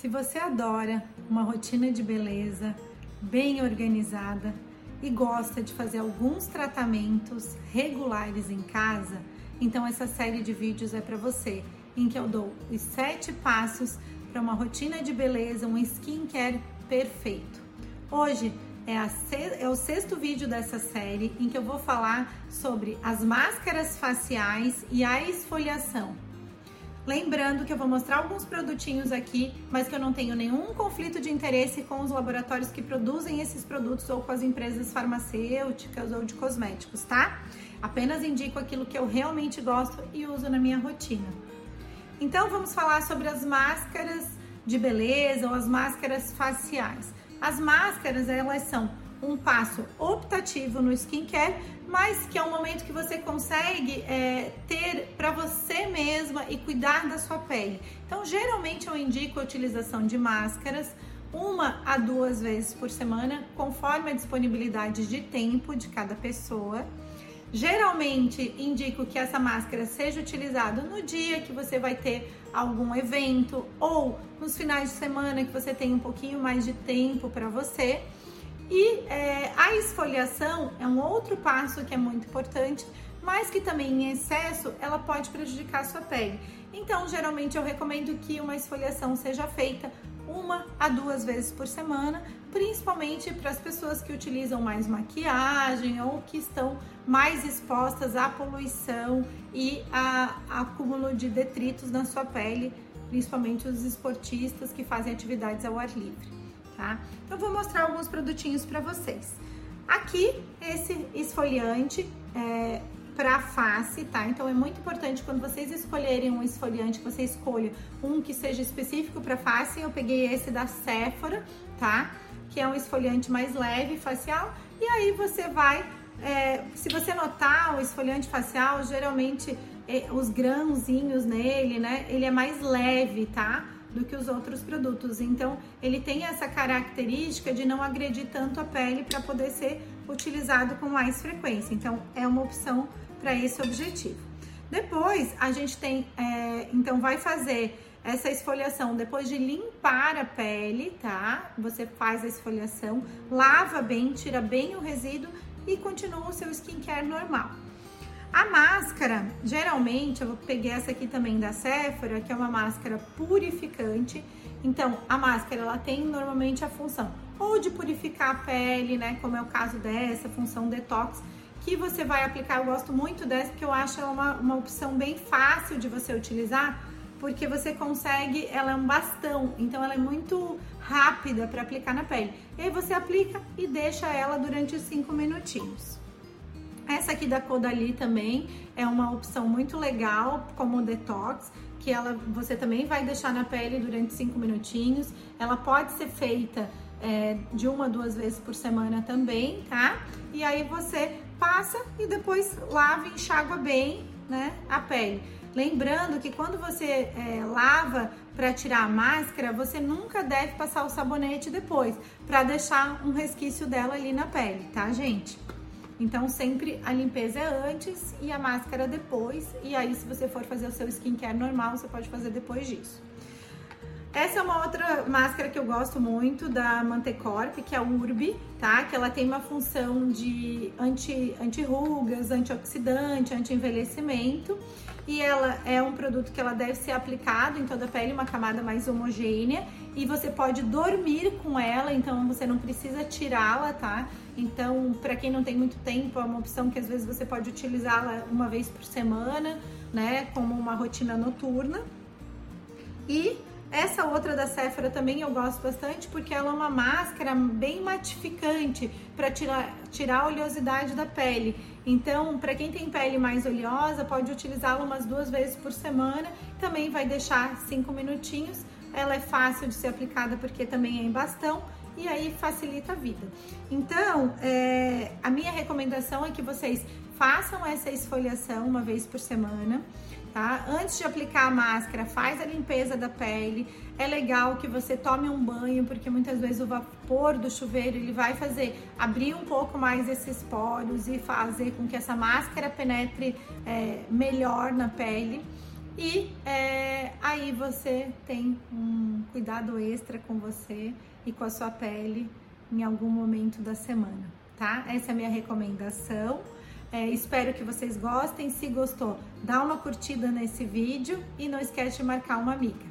Se você adora uma rotina de beleza bem organizada e gosta de fazer alguns tratamentos regulares em casa, então essa série de vídeos é para você, em que eu dou os sete passos para uma rotina de beleza, um skincare perfeito. Hoje é, é, o sexto vídeo dessa série em que eu vou falar sobre as máscaras faciais e a esfoliação. Lembrando que eu vou mostrar alguns produtinhos aqui, mas que eu não tenho nenhum conflito de interesse com os laboratórios que produzem esses produtos ou com as empresas farmacêuticas ou de cosméticos, tá? Apenas indico aquilo que eu realmente gosto e uso na minha rotina. Então vamos falar sobre as máscaras de beleza ou as máscaras faciais. As máscaras, elas são um passo optativo no skincare, mas que é um momento que você consegue é, ter para você mesma e cuidar da sua pele. Então, geralmente eu indico a utilização de máscaras uma a duas vezes por semana, conforme a disponibilidade de tempo de cada pessoa. Geralmente indico que essa máscara seja utilizada no dia que você vai ter algum evento ou nos finais de semana que você tem um pouquinho mais de tempo para você. E é, a esfoliação é um outro passo que é muito importante, mas que também em excesso ela pode prejudicar a sua pele. Então, geralmente eu recomendo que uma esfoliação seja feita uma a duas vezes por semana, principalmente para as pessoas que utilizam mais maquiagem ou que estão mais expostas à poluição e a, a acúmulo de detritos na sua pele, principalmente os esportistas que fazem atividades ao ar livre, tá? Então vou mostrar alguns produtinhos para vocês. Aqui esse esfoliante é, para face, tá? Então é muito importante quando vocês escolherem um esfoliante, você escolha um que seja específico para face. Eu peguei esse da Sephora, tá? Que é um esfoliante mais leve facial. E aí você vai, é, se você notar o esfoliante facial, geralmente é, os grãozinhos nele, né? Ele é mais leve, tá? Do que os outros produtos. Então, ele tem essa característica de não agredir tanto a pele para poder ser utilizado com mais frequência. Então, é uma opção para esse objetivo. Depois, a gente tem, é, então, vai fazer essa esfoliação depois de limpar a pele, tá? Você faz a esfoliação, lava bem, tira bem o resíduo e continua o seu skincare normal. A máscara, geralmente, eu peguei essa aqui também da Sephora, que é uma máscara purificante. Então, a máscara, ela tem normalmente a função ou de purificar a pele, né? Como é o caso dessa, função detox, que você vai aplicar. Eu gosto muito dessa, porque eu acho ela uma, uma opção bem fácil de você utilizar, porque você consegue, ela é um bastão, então ela é muito rápida para aplicar na pele. E aí você aplica e deixa ela durante 5 minutinhos. Essa aqui da Codali também é uma opção muito legal como detox, que ela você também vai deixar na pele durante 5 minutinhos. Ela pode ser feita é, de uma duas vezes por semana também, tá? E aí você passa e depois lava e enxágua bem, né, a pele. Lembrando que quando você é, lava para tirar a máscara, você nunca deve passar o sabonete depois, para deixar um resquício dela ali na pele, tá, gente? Então sempre a limpeza é antes e a máscara depois. E aí, se você for fazer o seu skincare normal, você pode fazer depois disso. Essa é uma outra máscara que eu gosto muito da Mantecorp, que é a Urbi, tá? Que ela tem uma função de anti, anti-rugas, antioxidante, anti-envelhecimento. E ela é um produto que ela deve ser aplicado em toda a pele, uma camada mais homogênea. E você pode dormir com ela, então você não precisa tirá-la, tá? Então, para quem não tem muito tempo, é uma opção que às vezes você pode utilizá-la uma vez por semana, né? Como uma rotina noturna. E essa outra da Sephora também eu gosto bastante porque ela é uma máscara bem matificante para tirar, tirar a oleosidade da pele. Então, para quem tem pele mais oleosa, pode utilizá-la umas duas vezes por semana. Também vai deixar cinco minutinhos. Ela é fácil de ser aplicada porque também é em bastão e aí facilita a vida. Então, é, a minha recomendação é que vocês façam essa esfoliação uma vez por semana tá? Antes de aplicar a máscara, faz a limpeza da pele. É legal que você tome um banho, porque muitas vezes o vapor do chuveiro ele vai fazer abrir um pouco mais esses poros e fazer com que essa máscara penetre é, melhor na pele. E é, aí você tem um cuidado extra com você e com a sua pele em algum momento da semana, tá? Essa é a minha recomendação. É, espero que vocês gostem. Se gostou, dá uma curtida nesse vídeo e não esquece de marcar uma amiga.